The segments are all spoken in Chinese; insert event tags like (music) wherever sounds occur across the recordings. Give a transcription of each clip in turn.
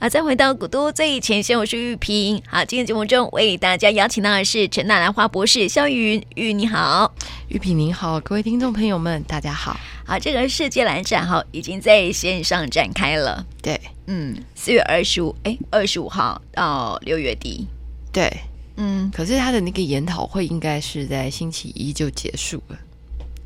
好，再回到古都最前线，我是玉萍。好，今天节目中为大家邀请到的是陈大兰花博士肖云，玉你好，玉萍您好，各位听众朋友们，大家好。好，这个世界蓝展哈已经在线上展开了。对，嗯，四月二十五，哎，二十五号到六月底。对，嗯，可是他的那个研讨会应该是在星期一就结束了。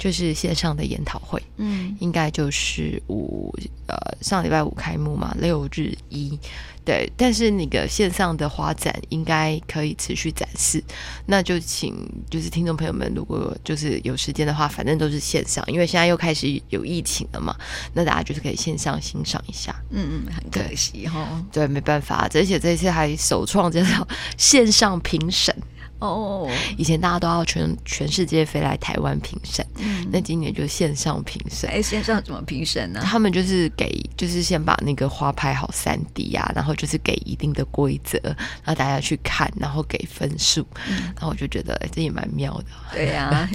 就是线上的研讨会，嗯，应该就是五呃上礼拜五开幕嘛，六日一，对，但是那个线上的花展应该可以持续展示，那就请就是听众朋友们，如果就是有时间的话，反正都是线上，因为现在又开始有疫情了嘛，那大家就是可以线上欣赏一下，嗯嗯，很可惜哈，对，没办法，而且这次还首创这种 (laughs) 线上评审。哦，以前大家都要全全世界飞来台湾评审，嗯，那今年就线上评审。哎，线上怎么评审呢？他们就是给，就是先把那个花拍好三 D 啊，然后就是给一定的规则，然后大家去看，然后给分数。嗯，然后我就觉得，哎，这也蛮妙的。对呀、啊，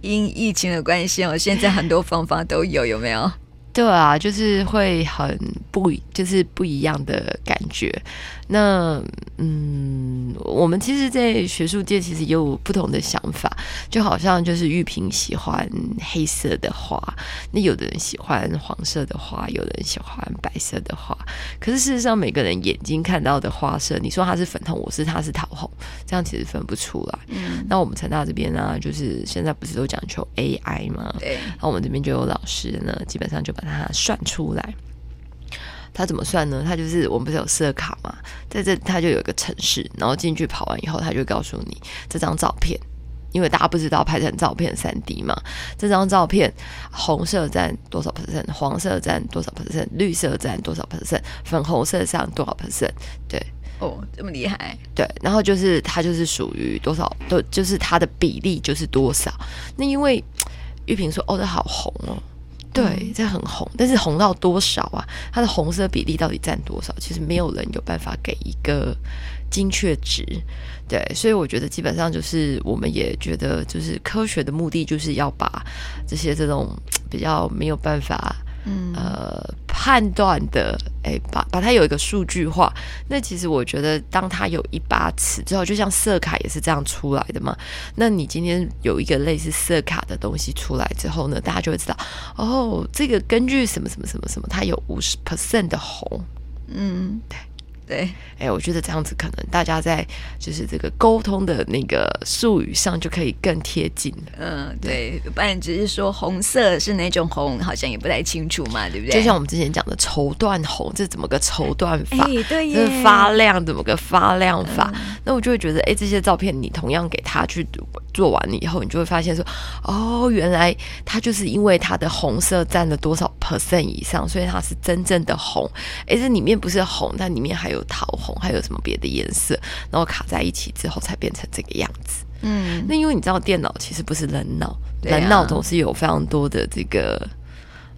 因疫情的关系，我现在很多方法都有，有没有？对啊，就是会很不，就是不一样的感觉。那嗯，我们其实，在学术界其实也有不同的想法，就好像就是玉萍喜欢黑色的花，那有的人喜欢黄色的花，有的人喜欢白色的花。可是事实上，每个人眼睛看到的花色，你说它是粉红，我是它是桃红，这样其实分不出来。嗯，那我们成大这边呢，就是现在不是都讲求 AI 吗？对，然后我们这边就有老师呢，基本上就把它算出来。他怎么算呢？他就是我们不是有色卡嘛，在这他就有一个城市，然后进去跑完以后，他就告诉你这张照片，因为大家不知道拍成照片三 D 嘛，这张照片红色占多少 percent，黄色占多少 percent，绿色占多少 percent，粉红色占多少 percent？对，哦，这么厉害，对，然后就是它就是属于多少，都就是它的比例就是多少。那因为玉萍说，哦，这好红哦。对，这很红，但是红到多少啊？它的红色比例到底占多少？其实没有人有办法给一个精确值。对，所以我觉得基本上就是，我们也觉得，就是科学的目的就是要把这些这种比较没有办法。嗯，呃，判断的，哎，把把它有一个数据化。那其实我觉得，当它有一把尺之后，就像色卡也是这样出来的嘛。那你今天有一个类似色卡的东西出来之后呢，大家就会知道，哦，这个根据什么什么什么什么，它有五十 percent 的红。嗯，对。对，哎，我觉得这样子可能大家在就是这个沟通的那个术语上就可以更贴近。嗯，对，不然只是说红色是哪种红，好像也不太清楚嘛，对不对？就像我们之前讲的绸缎红，这怎么个绸缎法？哎，对，就是发亮怎么个发亮法？嗯，那我就会觉得，哎，这些照片你同样给他去做完了以后，你就会发现说，哦，原来它就是因为它的红色占了多少 percent 以上，所以它是真正的红。哎，这里面不是红，但里面还有。桃红还有什么别的颜色，然后卡在一起之后才变成这个样子。嗯，那因为你知道电脑其实不是人脑，人脑总是有非常多的这个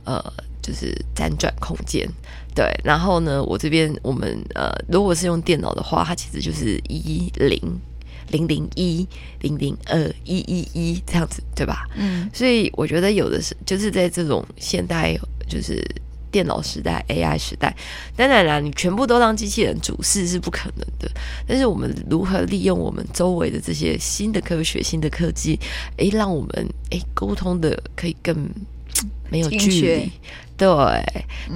呃，就是辗转空间。对，然后呢，我这边我们呃，如果是用电脑的话，它其实就是一零零零一零零二一一一这样子，对吧？嗯，所以我觉得有的是就是在这种现代就是。电脑时代，AI 时代，当然啦，你全部都让机器人主事是不可能的。但是我们如何利用我们周围的这些新的科学、新的科技，哎，让我们哎沟通的可以更没有距离。对，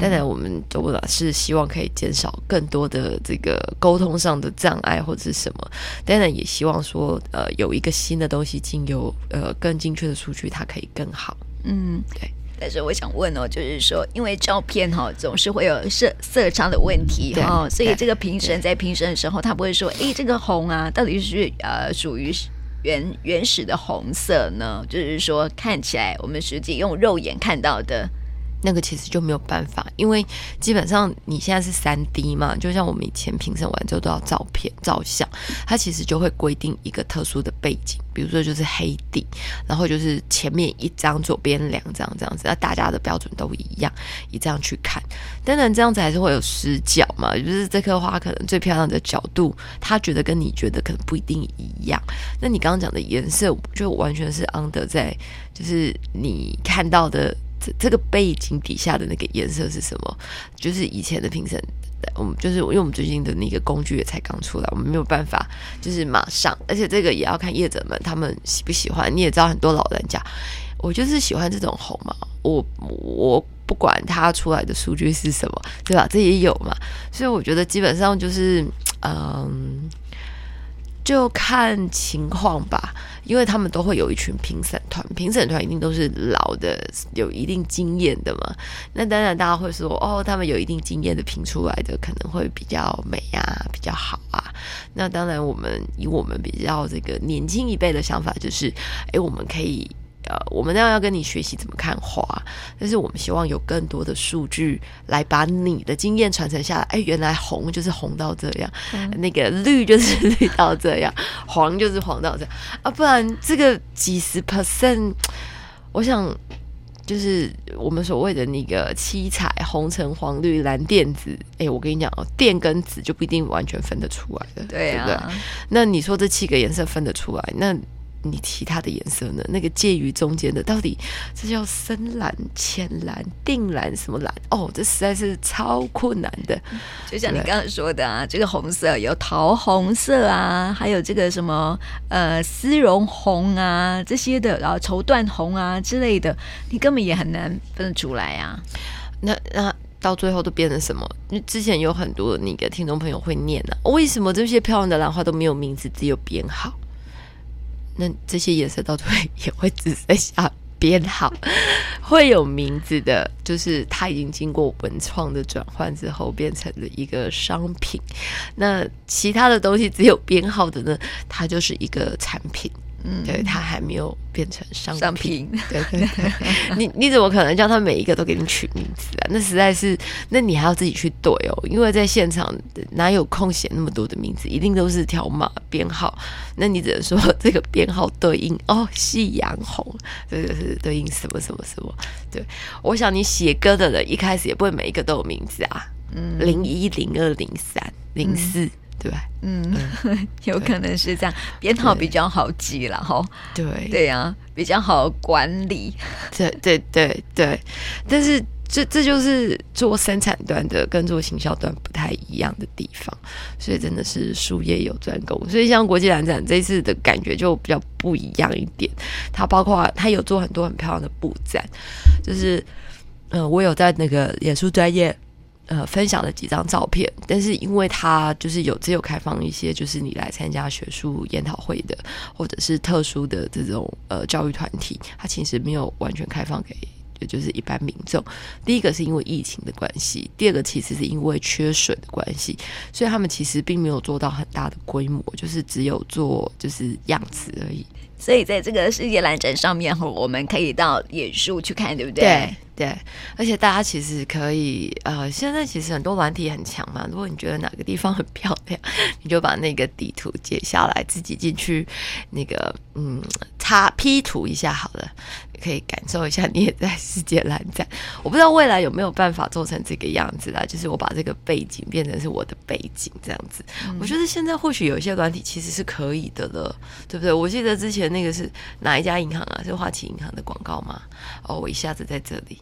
当然我们都是希望可以减少更多的这个沟通上的障碍或者是什么。当然也希望说，呃，有一个新的东西经由呃更精确的数据，它可以更好。嗯，对。但是我想问哦，就是说，因为照片哈总是会有色色差的问题哈，所以这个评审在评审的时候，他不会说，哎，这个红啊，到底是呃属于原原始的红色呢？就是说，看起来我们实际用肉眼看到的。那个其实就没有办法，因为基本上你现在是三 D 嘛，就像我们以前评审完之后都要照片、照相，它其实就会规定一个特殊的背景，比如说就是黑底，然后就是前面一张，左边两张这样子，那大家的标准都一样，以这样去看。当然这样子还是会有死角嘛，就是这颗花可能最漂亮的角度，他觉得跟你觉得可能不一定一样。那你刚刚讲的颜色就完全是 under 在，就是你看到的。这个背景底下的那个颜色是什么？就是以前的评审我们就是因为我们最近的那个工具也才刚出来，我们没有办法就是马上，而且这个也要看业者们他们喜不喜欢。你也知道很多老人家，我就是喜欢这种红嘛，我我不管它出来的数据是什么，对吧？这也有嘛，所以我觉得基本上就是嗯。就看情况吧，因为他们都会有一群评审团，评审团一定都是老的，有一定经验的嘛。那当然，大家会说，哦，他们有一定经验的评出来的可能会比较美啊，比较好啊。那当然，我们以我们比较这个年轻一辈的想法，就是，诶，我们可以。呃，我们那样要跟你学习怎么看花，但是我们希望有更多的数据来把你的经验传承下来。哎，原来红就是红到这样，嗯、那个绿就是绿到这样，黄就是黄到这样啊，不然这个几十 percent，我想就是我们所谓的那个七彩红橙黄绿蓝靛紫。哎，我跟你讲哦，靛跟紫就不一定完全分得出来的，对啊。对不对？那你说这七个颜色分得出来？那你其他的颜色呢？那个介于中间的，到底这叫深蓝、浅蓝、靛蓝什么蓝？哦，这实在是超困难的。就像你刚刚说的啊，这个红色有桃红色啊，还有这个什么呃丝绒红啊这些的，然后绸缎红啊之类的，你根本也很难分得出来啊。那那到最后都变成什么？因为之前有很多那个听众朋友会念啊，为什么这些漂亮的兰花都没有名字，只有编号？那这些颜色到最后也会只剩下编号，会有名字的，就是它已经经过文创的转换之后变成了一个商品。那其他的东西只有编号的呢，它就是一个产品。嗯，对，他还没有变成商品。商品对对 (laughs) 对，(laughs) 你你怎么可能叫他每一个都给你取名字啊？那实在是，那你还要自己去对哦，因为在现场哪有空写那么多的名字？一定都是条码编号。那你只能说这个编号对应哦，夕阳红，这个是对应什么什么什么？对，我想你写歌的人一开始也不会每一个都有名字啊。嗯，零一零二零三零四。对，嗯，(laughs) 有可能是这样，编号比较好记了哈。对，对呀、啊，比较好管理。(laughs) 对，对，对，对。但是这这就是做生产端的跟做行销端不太一样的地方，所以真的是术业有专攻。所以像国际蓝展这一次的感觉就比较不一样一点。它包括它有做很多很漂亮的布展，就是嗯、呃，我有在那个脸书专页。呃，分享了几张照片，但是因为他就是有只有开放一些，就是你来参加学术研讨会的，或者是特殊的这种呃教育团体，他其实没有完全开放给就是一般民众。第一个是因为疫情的关系，第二个其实是因为缺水的关系，所以他们其实并没有做到很大的规模，就是只有做就是样子而已。所以在这个世界兰展上面，我们可以到野树去看，对不对？对对，而且大家其实可以，呃，现在其实很多软体很强嘛。如果你觉得哪个地方很漂亮，(laughs) 你就把那个地图截下来，自己进去那个，嗯，插 P 图一下好了，可以感受一下你也在世界蓝展。(laughs) 我不知道未来有没有办法做成这个样子啦，就是我把这个背景变成是我的背景这样子。嗯、我觉得现在或许有一些软体其实是可以的了，对不对？我记得之前那个是哪一家银行啊？是花旗银行的广告吗？哦，我一下子在这里。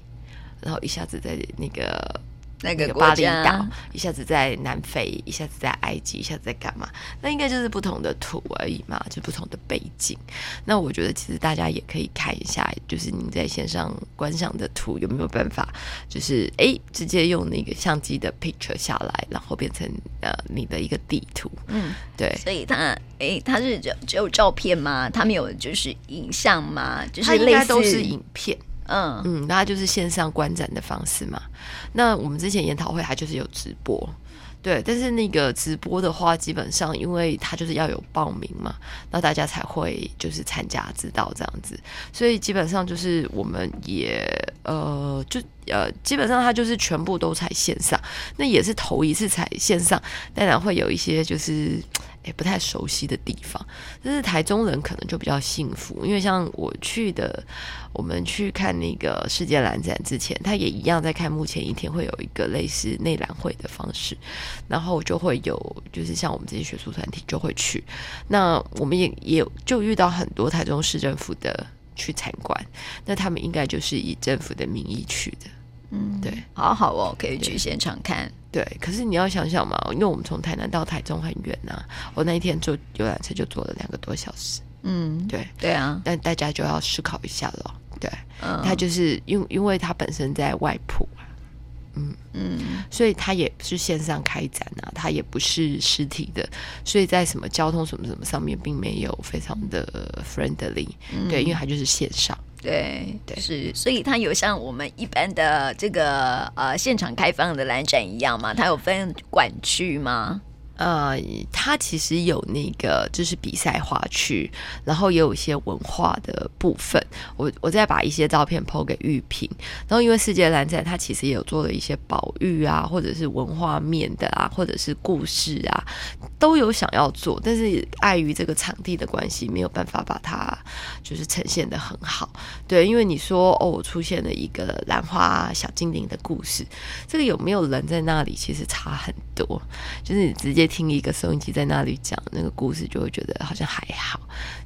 然后一下子在那个那个巴厘岛，一下子在南非，一下子在埃及，一下子在干嘛？那应该就是不同的图而已嘛，就不同的背景。那我觉得其实大家也可以看一下，就是你在线上观赏的图有没有办法，就是哎，直接用那个相机的 picture 下来，然后变成呃你的一个地图。嗯，对。所以它哎，它是只只有照片吗？它没有就是影像吗？就是它应该都是影片。嗯嗯，那就是线上观展的方式嘛。那我们之前研讨会还就是有直播，对。但是那个直播的话，基本上因为它就是要有报名嘛，那大家才会就是参加知道这样子。所以基本上就是我们也呃就呃基本上它就是全部都采线上，那也是头一次采线上，当然会有一些就是。也不太熟悉的地方，但是台中人可能就比较幸福，因为像我去的，我们去看那个世界兰展之前，他也一样在开幕前一天会有一个类似内览会的方式，然后就会有就是像我们这些学术团体就会去，那我们也也有就遇到很多台中市政府的去参观，那他们应该就是以政府的名义去的。嗯，对，好好哦，可以去现场看。对，可是你要想想嘛，因为我们从台南到台中很远呐、啊，我那一天坐游览车就坐了两个多小时。嗯，对，对啊，但大家就要思考一下了。对，嗯，他就是因因为他本身在外埔啊，嗯嗯，所以他也是线上开展啊，他也不是实体的，所以在什么交通什么什么上面，并没有非常的 friendly。嗯、对，因为他就是线上。对对是，所以它有像我们一般的这个呃现场开放的蓝展一样吗？它有分馆区吗？呃，它其实有那个就是比赛画区，然后也有一些文化的部分。我我再把一些照片 po 给玉萍。然后因为世界蓝展，它其实也有做了一些保育啊，或者是文化面的啊，或者是故事啊，都有想要做，但是碍于这个场地的关系，没有办法把它就是呈现的很好。对，因为你说哦，我出现了一个兰花小精灵的故事，这个有没有人在那里，其实差很多。就是你直接。听一个收音机在那里讲那个故事，就会觉得好像还好。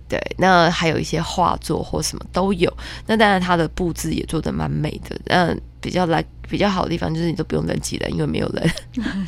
对，那还有一些画作或什么都有。那当然，它的布置也做的蛮美的。那，比较来比较好的地方就是你都不用人挤人，因为没有人。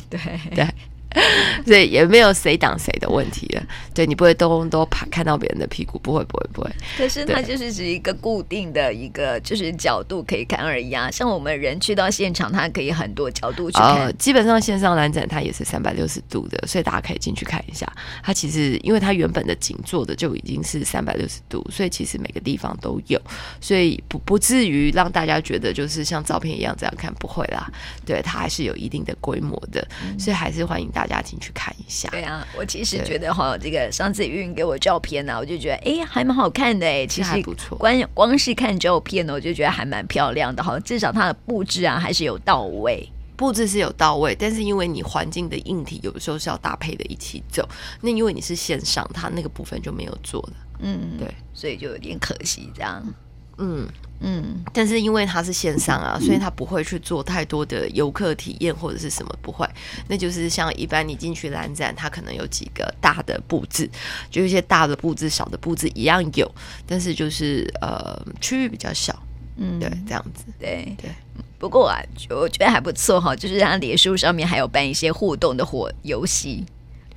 对 (laughs) 对。(laughs) (laughs) 所以也没有谁挡谁的问题了，对，你不会都都怕看到别人的屁股，不会不会不会。可是它就是指一个固定的一个就是角度可以看而已啊。像我们人去到现场，它可以很多角度去看。呃，基本上线上蓝展它也是三百六十度的，所以大家可以进去看一下。它其实因为它原本的景做的就已经是三百六十度，所以其实每个地方都有，所以不不至于让大家觉得就是像照片一样这样看，不会啦。对，它还是有一定的规模的，所以还是欢迎大家。大家进去看一下。对啊，我其实觉得哈，这个上次玉云给我照片呢、啊，我就觉得哎，还蛮好看的哎。其实不错。光光是看照片呢，我就觉得还蛮漂亮的哈。至少它的布置啊，还是有到位。布置是有到位，但是因为你环境的硬体有的时候是要搭配的一起走。那因为你是线上，它那个部分就没有做了。嗯，对，所以就有点可惜这样。嗯。嗯，但是因为它是线上啊，所以他不会去做太多的游客体验或者是什么，不会。那就是像一般你进去蓝展，它可能有几个大的布置，就一些大的布置、小的布置一样有，但是就是呃区域比较小，嗯，对，这样子，对对。不过啊，我觉得还不错哈，就是它脸书上面还有办一些互动的活游戏。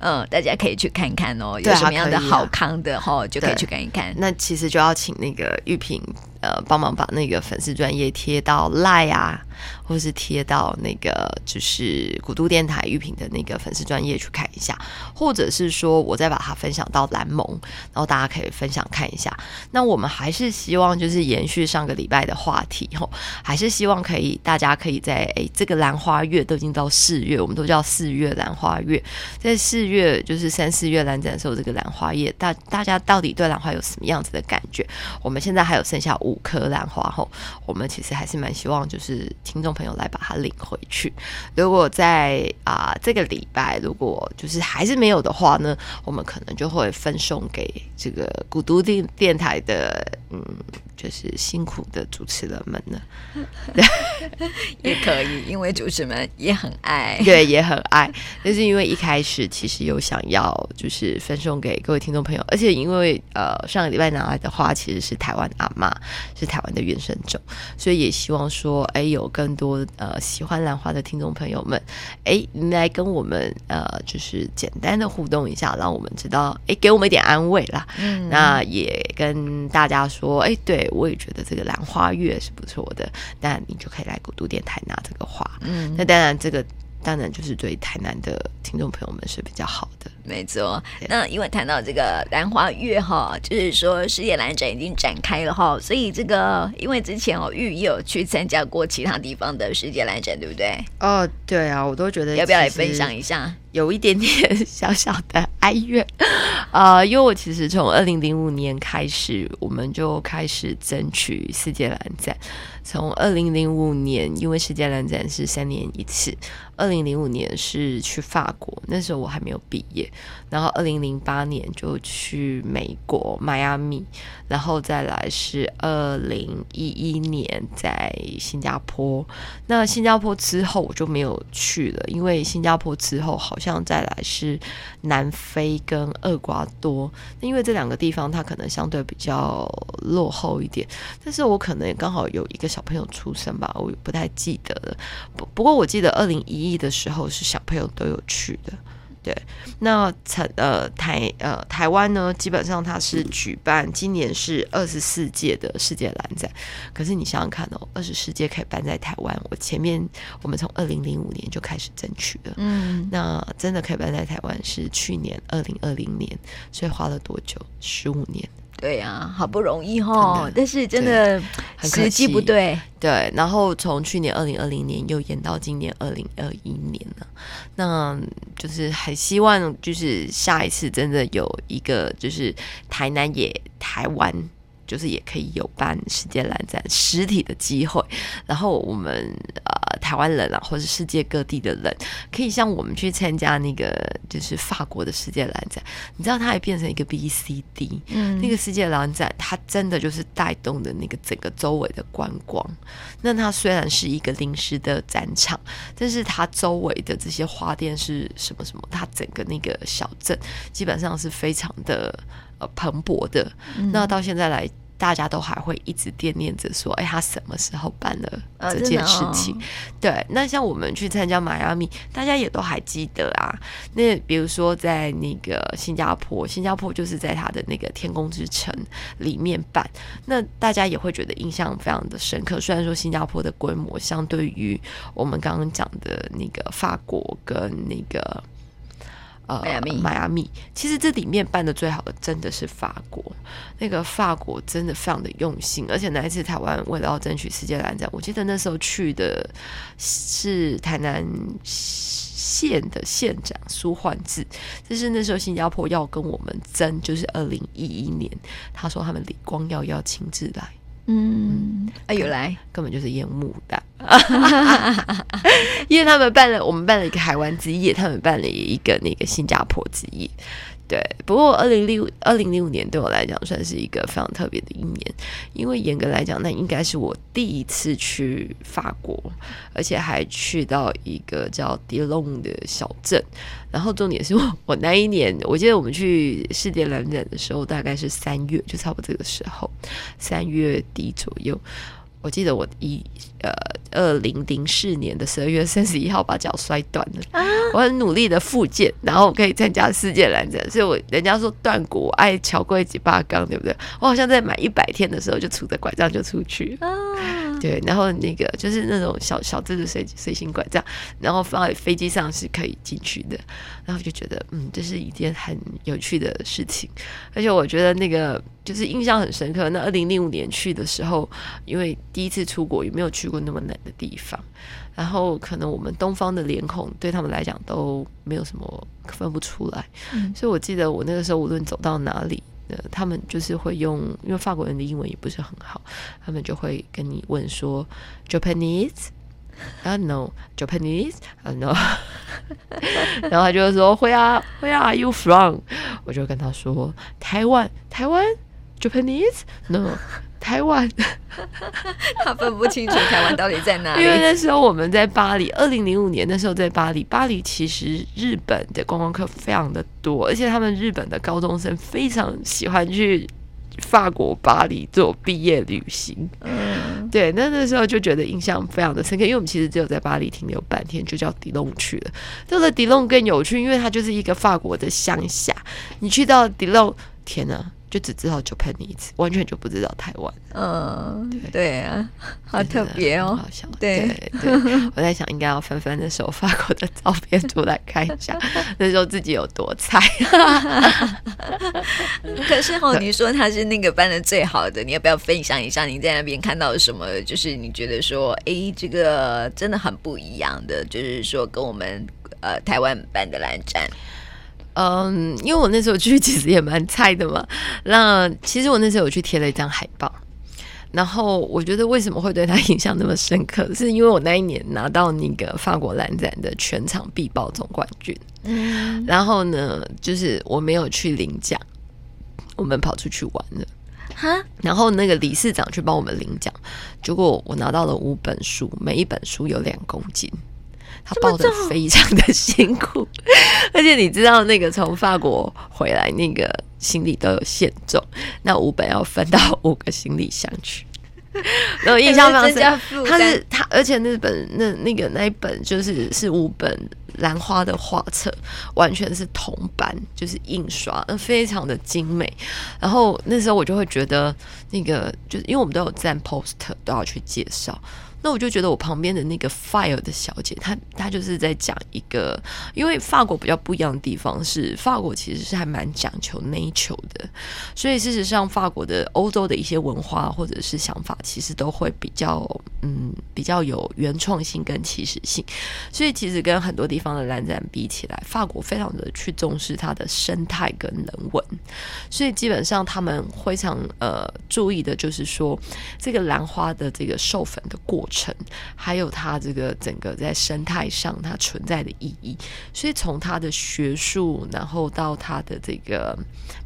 嗯，大家可以去看看哦，有什么样的好康的哈，啊、就可以去看一看。那其实就要请那个玉萍呃帮忙把那个粉丝专业贴到赖啊。或是贴到那个就是古都电台玉屏的那个粉丝专业去看一下，或者是说我再把它分享到蓝盟，然后大家可以分享看一下。那我们还是希望就是延续上个礼拜的话题吼，还是希望可以大家可以在诶这个兰花月都已经到四月，我们都叫四月兰花月，在四月就是三四月兰展的时候，这个兰花叶大大家到底对兰花有什么样子的感觉？我们现在还有剩下五颗兰花后，我们其实还是蛮希望就是。听众朋友来把它领回去。如果在啊、这个礼拜，如果就是还是没有的话呢，我们可能就会分送给这个古都电电台的嗯。就是辛苦的主持人们呢，(laughs) 也可以，因为主持们也很爱，(laughs) 对，也很爱。但是因为一开始其实有想要就是分送给各位听众朋友，而且因为呃上个礼拜拿来的花其实是台湾阿妈，是台湾的原生种，所以也希望说，哎，有更多呃喜欢兰花的听众朋友们，哎，来跟我们呃就是简单的互动一下，让我们知道，哎，给我们一点安慰啦。嗯，那也跟大家说，哎，对。我也觉得这个兰花月是不错的，那你就可以来古都电台拿这个花。嗯，那当然，这个当然就是对台南的听众朋友们是比较好的。没错，那因为谈到这个兰花月哈，就是说世界兰展已经展开了哈，所以这个因为之前哦玉也有去参加过其他地方的世界兰展，对不对？哦，对啊，我都觉得要不要来分享一下？有一点点小小的哀怨啊、(laughs) 呃，因为我其实从二零零五年开始，我们就开始争取世界兰展。从二零零五年，因为世界兰展是三年一次，二零零五年是去法国，那时候我还没有毕业。然后二零零八年就去美国迈阿密，然后再来是二零一一年在新加坡。那新加坡之后我就没有去了，因为新加坡之后好像。再来是南非跟厄瓜多。因为这两个地方它可能相对比较落后一点，但是我可能刚好有一个小朋友出生吧，我不太记得了。不不过我记得二零一一的时候是小朋友都有去的。对，那台呃台呃台湾呢，基本上它是举办，今年是二十四届的世界篮展。可是你想想看哦，二十四届可以办在台湾，我前面我们从二零零五年就开始争取了，嗯，那真的可以办在台湾是去年二零二零年，所以花了多久？十五年。对呀、啊，好不容易哈，但是真的时机不对。对，然后从去年二零二零年又延到今年二零二一年了，那就是很希望，就是下一次真的有一个，就是台南也台湾。就是也可以有办世界蓝展实体的机会，然后我们呃台湾人啊，或者世界各地的人，可以像我们去参加那个就是法国的世界蓝展，你知道它还变成一个 BCD，嗯，那个世界蓝展它真的就是带动的那个整个周围的观光。那它虽然是一个临时的展场，但是它周围的这些花店是什么什么，它整个那个小镇基本上是非常的。呃，蓬勃的，那到现在来，大家都还会一直惦念着说，哎、欸，他什么时候办了这件事情？哦哦、对，那像我们去参加迈阿密，大家也都还记得啊。那比如说在那个新加坡，新加坡就是在他的那个天空之城里面办，那大家也会觉得印象非常的深刻。虽然说新加坡的规模相对于我们刚刚讲的那个法国跟那个。呃，迈阿密，迈阿密，其实这里面办的最好的真的是法国，那个法国真的非常的用心，而且那一次台湾为了要争取世界篮展，我记得那时候去的是台南县的县长苏焕智，就是那时候新加坡要跟我们争，就是二零一一年，他说他们李光耀要亲自来。嗯，啊，有来，根本就是烟幕弹，(laughs) 因为他们办了，我们办了一个海湾之夜，他们办了一个那个新加坡之夜。对，不过二零零二零零五年对我来讲算是一个非常特别的一年，因为严格来讲，那应该是我第一次去法国，而且还去到一个叫迪龙的小镇。然后重点是我，那一年，我记得我们去世界篮展的时候，大概是三月，就差不多这个时候，三月底左右。我记得我一呃二零零四年的十二月三十一号把脚摔断了，啊、我很努力的复健，然后可以参加世界篮展，所以我人家说断骨爱乔贵几巴钢，对不对？我好像在满一百天的时候就拄着拐杖就出去，啊、对，然后那个就是那种小小只的随随行拐杖，然后放在飞机上是可以进去的，然后就觉得嗯，这是一件很有趣的事情，而且我觉得那个就是印象很深刻。那二零零五年去的时候，因为第一次出国也没有去过那么冷的地方，然后可能我们东方的脸孔对他们来讲都没有什么分不出来，所以我记得我那个时候无论走到哪里，呃，他们就是会用，因为法国人的英文也不是很好，他们就会跟你问说 Japanese，啊 no Japanese，啊 no，然后他就说会啊 Where are you from？我就跟他说台湾台湾 Japanese，no。台湾，(laughs) 他分不清楚台湾到底在哪里。(laughs) 因为那时候我们在巴黎，二零零五年那时候在巴黎，巴黎其实日本的观光客非常的多，而且他们日本的高中生非常喜欢去法国巴黎做毕业旅行。嗯，对，那那时候就觉得印象非常的深刻，因为我们其实只有在巴黎停留半天，就叫迪龙去了。到了迪龙更有趣，因为它就是一个法国的乡下，你去到迪龙，天哪！就只知道 Japanese，完全就不知道台湾。嗯，对，对啊，好特别哦，好笑。对对，(laughs) 我在想应该要翻翻那时候发过的照片出来看一下，(laughs) 那时候自己有多菜。(laughs) 可是哦，你说他是那个班的最好的，你要不要分享一下你在那边看到什么？就是你觉得说，哎，这个真的很不一样的，就是说跟我们呃台湾办的蓝展。嗯，因为我那时候去其实也蛮菜的嘛。(laughs) 那其实我那时候有去贴了一张海报，然后我觉得为什么会对他印象那么深刻，是因为我那一年拿到那个法国蓝展的全场必报总冠军。嗯，然后呢，就是我没有去领奖，我们跑出去玩了。哈，然后那个理事长去帮我们领奖，结果我拿到了五本书，每一本书有两公斤。他抱的非常的辛苦，(laughs) 而且你知道那个从法国回来那个行李都有限重，那五本要分到五个行李箱去。(laughs) 然后印象非常深，他是他，而且那本那那个那一本就是是五本兰花的画册，完全是铜版，就是印刷，嗯，非常的精美。然后那时候我就会觉得，那个就是因为我们都有站 poster，都要去介绍。那我就觉得我旁边的那个 fire 的小姐，她她就是在讲一个，因为法国比较不一样的地方是，法国其实是还蛮讲求 nature 的，所以事实上法国的欧洲的一些文化或者是想法，其实都会比较嗯比较有原创性跟起始性，所以其实跟很多地方的蓝展比起来，法国非常的去重视它的生态跟人文，所以基本上他们非常呃注意的就是说这个兰花的这个授粉的过程。还有它这个整个在生态上它存在的意义，所以从它的学术，然后到它的这个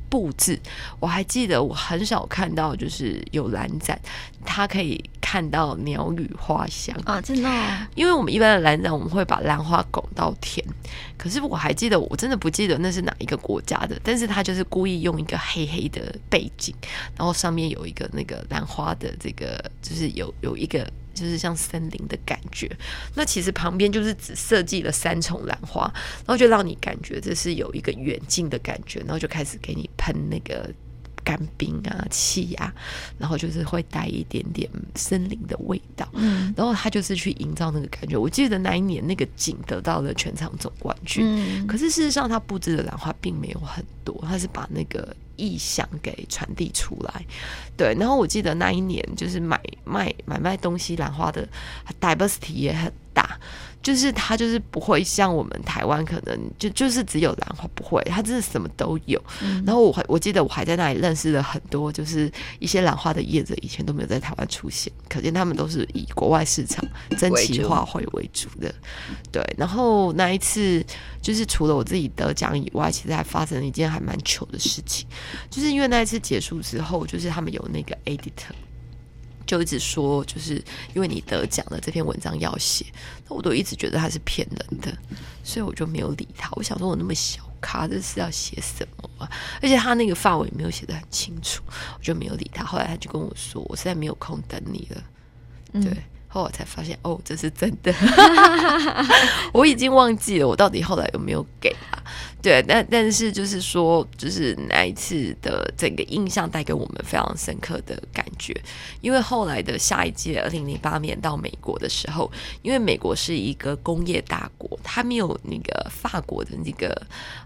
布置，我还记得我很少看到就是有蓝展，它可以看到鸟语花香啊，真的哦。因为我们一般的蓝展，我们会把兰花拱到天，可是我还记得，我真的不记得那是哪一个国家的，但是他就是故意用一个黑黑的背景，然后上面有一个那个兰花的这个，就是有有一个。就是像森林的感觉，那其实旁边就是只设计了三重兰花，然后就让你感觉这是有一个远近的感觉，然后就开始给你喷那个干冰啊、气啊，然后就是会带一点点森林的味道，嗯，然后他就是去营造那个感觉。我记得那一年那个景得到了全场总冠军，嗯，可是事实上他布置的兰花并没有很多，他是把那个。意象给传递出来，对。然后我记得那一年就是买卖买卖东西兰花的 diversity 也很大。就是它就是不会像我们台湾可能就就是只有兰花不会，它真的什么都有。嗯、然后我还我记得我还在那里认识了很多，就是一些兰花的叶子，以前都没有在台湾出现，可见他们都是以国外市场珍奇花卉为主的。对，然后那一次就是除了我自己得奖以外，其实还发生了一件还蛮糗的事情，就是因为那一次结束之后，就是他们有那个 editor。就一直说，就是因为你得奖了，这篇文章要写，那我都一直觉得他是骗人的，所以我就没有理他。我想说，我那么小咖，这是要写什么啊？而且他那个范围没有写得很清楚，我就没有理他。后来他就跟我说，我实在没有空等你了。对，嗯、后来我才发现，哦，这是真的。(laughs) 我已经忘记了，我到底后来有没有给啊？对，但但是就是说，就是那一次的整个印象带给我们非常深刻的感觉。因为后来的下一届，二零零八年到美国的时候，因为美国是一个工业大国，它没有那个法国的那个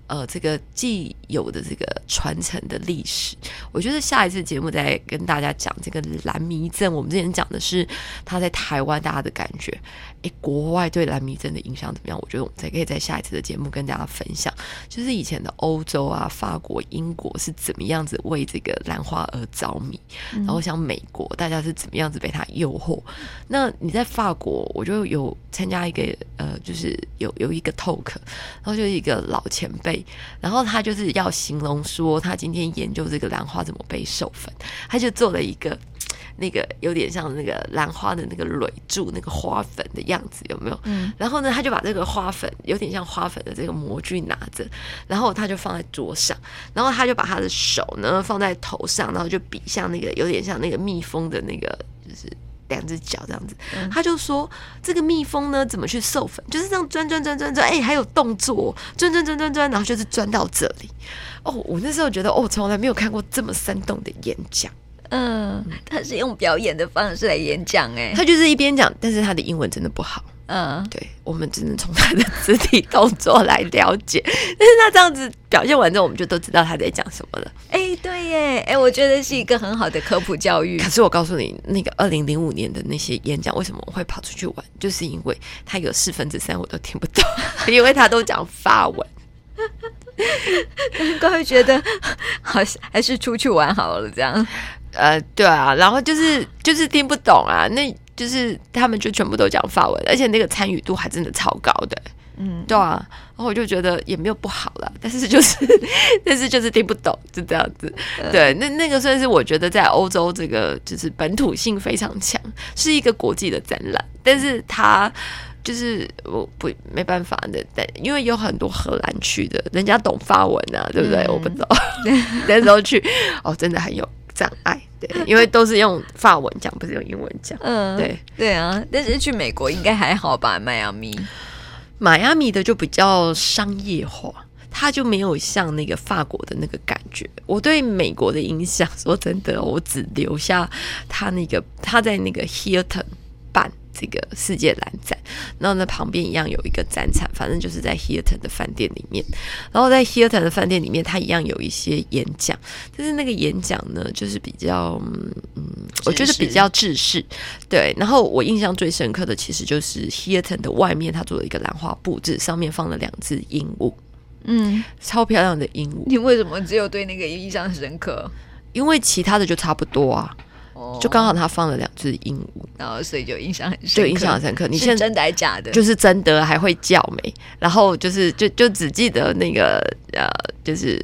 呃这个既有的这个传承的历史。我觉得下一次节目再跟大家讲这个蓝迷镇。我们之前讲的是他在台湾大家的感觉，诶，国外对蓝迷镇的印象怎么样？我觉得我们才可以在下一次的节目跟大家分享。就是以前的欧洲啊，法国、英国是怎么样子为这个兰花而着迷，然后像美国，大家是怎么样子被它诱惑。那你在法国，我就有参加一个呃，就是有有一个 talk，然后就是一个老前辈，然后他就是要形容说他今天研究这个兰花怎么被授粉，他就做了一个。那个有点像那个兰花的那个蕊柱，那个花粉的样子有没有？嗯。然后呢，他就把这个花粉有点像花粉的这个模具拿着，然后他就放在桌上，然后他就把他的手呢放在头上，然后就比像那个有点像那个蜜蜂的那个，就是两只脚这样子。嗯。他就说这个蜜蜂呢怎么去授粉，就是这样钻钻钻钻钻，哎，还有动作，钻钻钻钻钻，然后就是钻到这里。哦，我那时候觉得哦，从来没有看过这么生动的演讲。嗯，他是用表演的方式来演讲，哎，他就是一边讲，但是他的英文真的不好。嗯，对，我们只能从他的肢体动作来了解。(laughs) 但是他这样子表现完之后，我们就都知道他在讲什么了。哎、欸，对耶，哎、欸，我觉得是一个很好的科普教育。可是我告诉你，那个二零零五年的那些演讲，为什么我会跑出去玩？就是因为他有四分之三我都听不懂，(laughs) 因为他都讲法文。(laughs) 难怪会觉得好像还是出去玩好了，这样。呃，对啊，然后就是就是听不懂啊，那就是他们就全部都讲法文，而且那个参与度还真的超高的，嗯，对啊，然后我就觉得也没有不好了，但是就是但是就是听不懂，就这样子，对，那那个算是我觉得在欧洲这个就是本土性非常强，是一个国际的展览，但是它。就是我不没办法的，但因为有很多荷兰去的，人家懂法文啊，对不对？嗯、我不懂，(laughs) 那时候去哦，真的很有障碍，对，(laughs) 因为都是用法文讲，不是用英文讲。嗯，对对啊，但是去美国应该还好吧？迈阿密，迈阿密的就比较商业化。它就没有像那个法国的那个感觉。我对美国的印象，说真的，我只留下他那个他在那个 Hilton 办这个世界蓝展，然后呢旁边一样有一个展场，反正就是在 Hilton 的饭店里面。然后在 Hilton 的饭店里面，它一样有一些演讲，但是那个演讲呢，就是比较嗯，我觉得比较制式。对，然后我印象最深刻的，其实就是 Hilton 的外面，它做了一个兰花布置，上面放了两只鹦鹉。嗯，超漂亮的鹦鹉。你为什么只有对那个印象深刻？因为其他的就差不多啊。哦，就刚好他放了两只鹦鹉，然后所以就印象很深刻。就印象很深刻。你现在真的还是假的？就是真的，还会叫没？然后就是就就只记得那个呃，就是。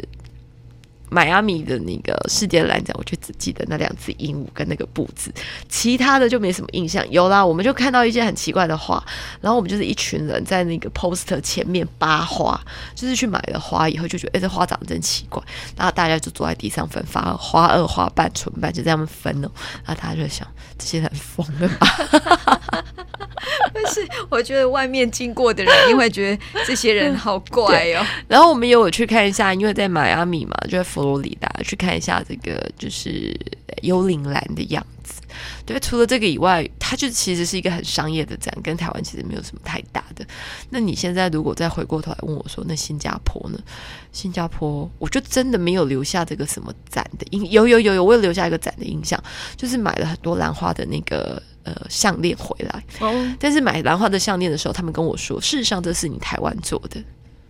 迈阿密的那个世界蓝展，我就只记得那两只鹦鹉跟那个布子，其他的就没什么印象。有啦，我们就看到一些很奇怪的花，然后我们就是一群人在那个 poster 前面扒花，就是去买了花以后就觉得，哎、欸，这花长得真奇怪。然后大家就坐在地上分发花二、花瓣、唇瓣，就这样分哦。然后大家就想，这些人疯了吧？(laughs) 但是我觉得外面经过的人因为觉得这些人好怪哦。然后我们也有去看一下，因为在迈阿密嘛，就在。佛罗里达去看一下这个就是幽灵兰的样子，对。除了这个以外，它就其实是一个很商业的展，跟台湾其实没有什么太大的。那你现在如果再回过头来问我说，那新加坡呢？新加坡，我就真的没有留下这个什么展的印，有有有有，我有留下一个展的印象，就是买了很多兰花的那个呃项链回来。哦。但是买兰花的项链的时候，他们跟我说，事实上这是你台湾做的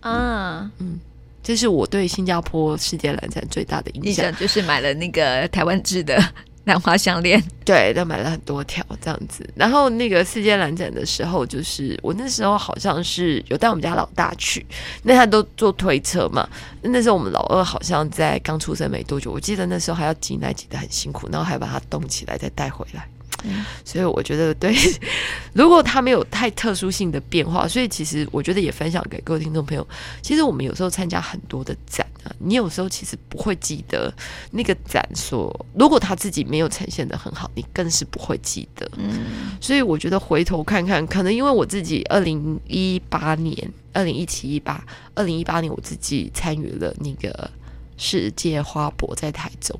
啊，嗯。这是我对新加坡世界蓝展最大的印象，就是买了那个台湾制的兰花项链，(laughs) 对，都买了很多条这样子。然后那个世界蓝展的时候，就是我那时候好像是有带我们家老大去，那他都坐推车嘛。那时候我们老二好像在刚出生没多久，我记得那时候还要挤奶挤得很辛苦，然后还把他冻起来再带回来。嗯、所以我觉得，对，(laughs) 如果它没有太特殊性的变化，所以其实我觉得也分享给各位听众朋友。其实我们有时候参加很多的展啊，你有时候其实不会记得那个展所，如果他自己没有呈现的很好，你更是不会记得。嗯，所以我觉得回头看看，可能因为我自己二零一八年、二零一七、一八、二零一八年，我自己参与了那个世界花博在台中，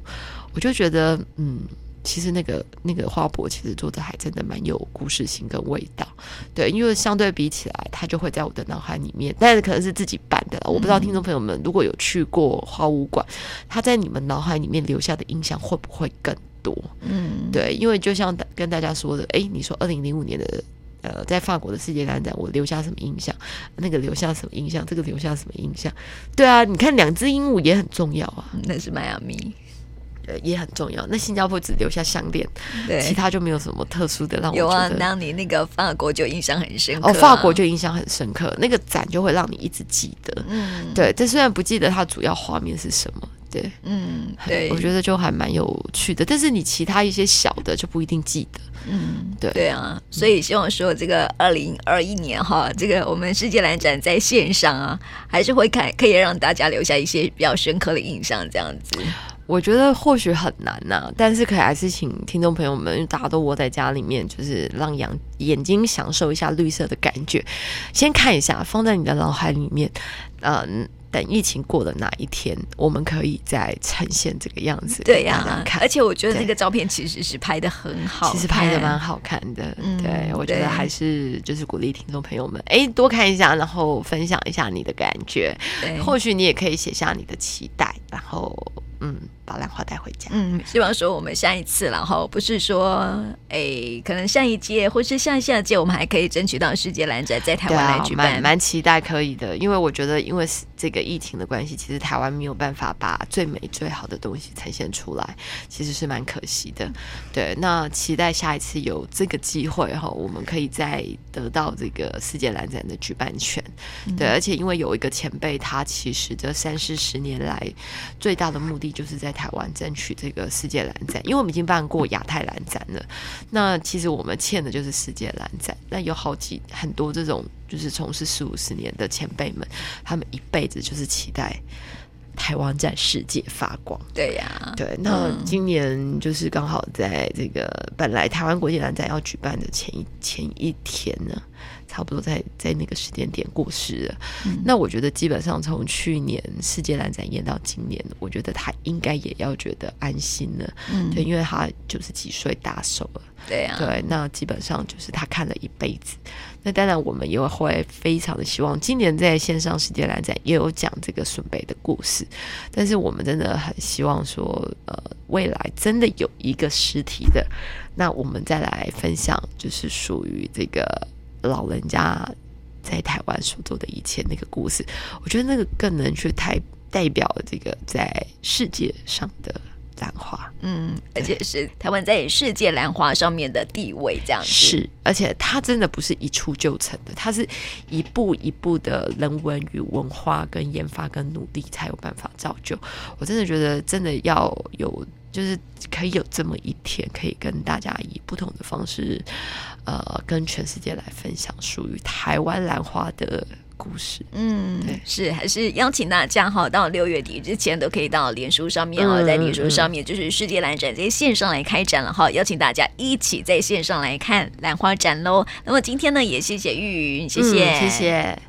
我就觉得，嗯。其实那个那个花博其实做的还真的蛮有故事性跟味道，对，因为相对比起来，它就会在我的脑海里面，但是可能是自己办的了，我不知道听众朋友们如果有去过花舞馆，它在你们脑海里面留下的印象会不会更多？嗯，对，因为就像跟大家说的，哎，你说二零零五年的呃，在法国的世界大展，我留下什么印象？那个留下什么印象？这个留下什么印象？对啊，你看两只鹦鹉也很重要啊，那是迈阿密。也很重要。那新加坡只留下项链，对，其他就没有什么特殊的让我。有啊，当你那个法国就印象很深刻，啊。哦，法国就印象很深刻，那个展就会让你一直记得。嗯，对。但虽然不记得它主要画面是什么，对，嗯，对，我觉得就还蛮有趣的。但是你其他一些小的就不一定记得。嗯，对，对啊。所以希望说这个二零二一年哈，这个我们世界兰展在线上啊，还是会看可以让大家留下一些比较深刻的印象，这样子。我觉得或许很难呐、啊，但是可以还是请听众朋友们，大家都窝在家里面，就是让眼眼睛享受一下绿色的感觉。先看一下，放在你的脑海里面。嗯，等疫情过了哪一天，我们可以再呈现这个样子。对呀、啊，而且我觉得那个照片其实是拍的很好，其实拍的蛮好看的。嗯、对，我觉得还是就是鼓励听众朋友们，哎，多看一下，然后分享一下你的感觉。对，或许你也可以写下你的期待，然后。嗯，把兰花带回家。嗯，希望说我们下一次，然后不是说，哎、欸，可能下一届或是下下届，我们还可以争取到世界兰展在台湾来举办。蛮、蛮、期待可以的，因为我觉得，因为这个疫情的关系，其实台湾没有办法把最美最好的东西呈现出来，其实是蛮可惜的。对，那期待下一次有这个机会哈，我们可以再得到这个世界兰展的举办权。对，而且因为有一个前辈，他其实这三四十年来最大的目的。就是在台湾争取这个世界蓝展，因为我们已经办过亚太蓝展了。那其实我们欠的就是世界蓝展。那有好几很多这种就是从事四五十年的前辈们，他们一辈子就是期待。台湾在世界发光，对呀、啊，对。那今年就是刚好在这个本来台湾国际蓝展要举办的前一前一天呢，差不多在在那个时间点过世了。嗯、那我觉得基本上从去年世界兰展演到今年，我觉得他应该也要觉得安心了，嗯，对，因为他九十几岁大寿了，对、啊，对。那基本上就是他看了一辈子。那当然，我们也会非常的希望今年在线上世界兰展也有讲这个顺贝的故事，但是我们真的很希望说，呃，未来真的有一个实体的，那我们再来分享，就是属于这个老人家在台湾所做的一切那个故事，我觉得那个更能去代代表这个在世界上的。兰花，嗯，而且是台湾在世界兰花上面的地位，这样子是，而且它真的不是一蹴就成的，它是一步一步的人文与文化跟研发跟努力才有办法造就。我真的觉得，真的要有，就是可以有这么一天，可以跟大家以不同的方式，呃，跟全世界来分享属于台湾兰花的。故事，嗯，对，是还是邀请大家哈，到六月底之前都可以到脸书上面哦，在脸书上面就是世界兰展在线上来开展了哈，邀请大家一起在线上来看兰花展喽。那么今天呢，也谢谢玉云，谢谢，嗯，谢谢。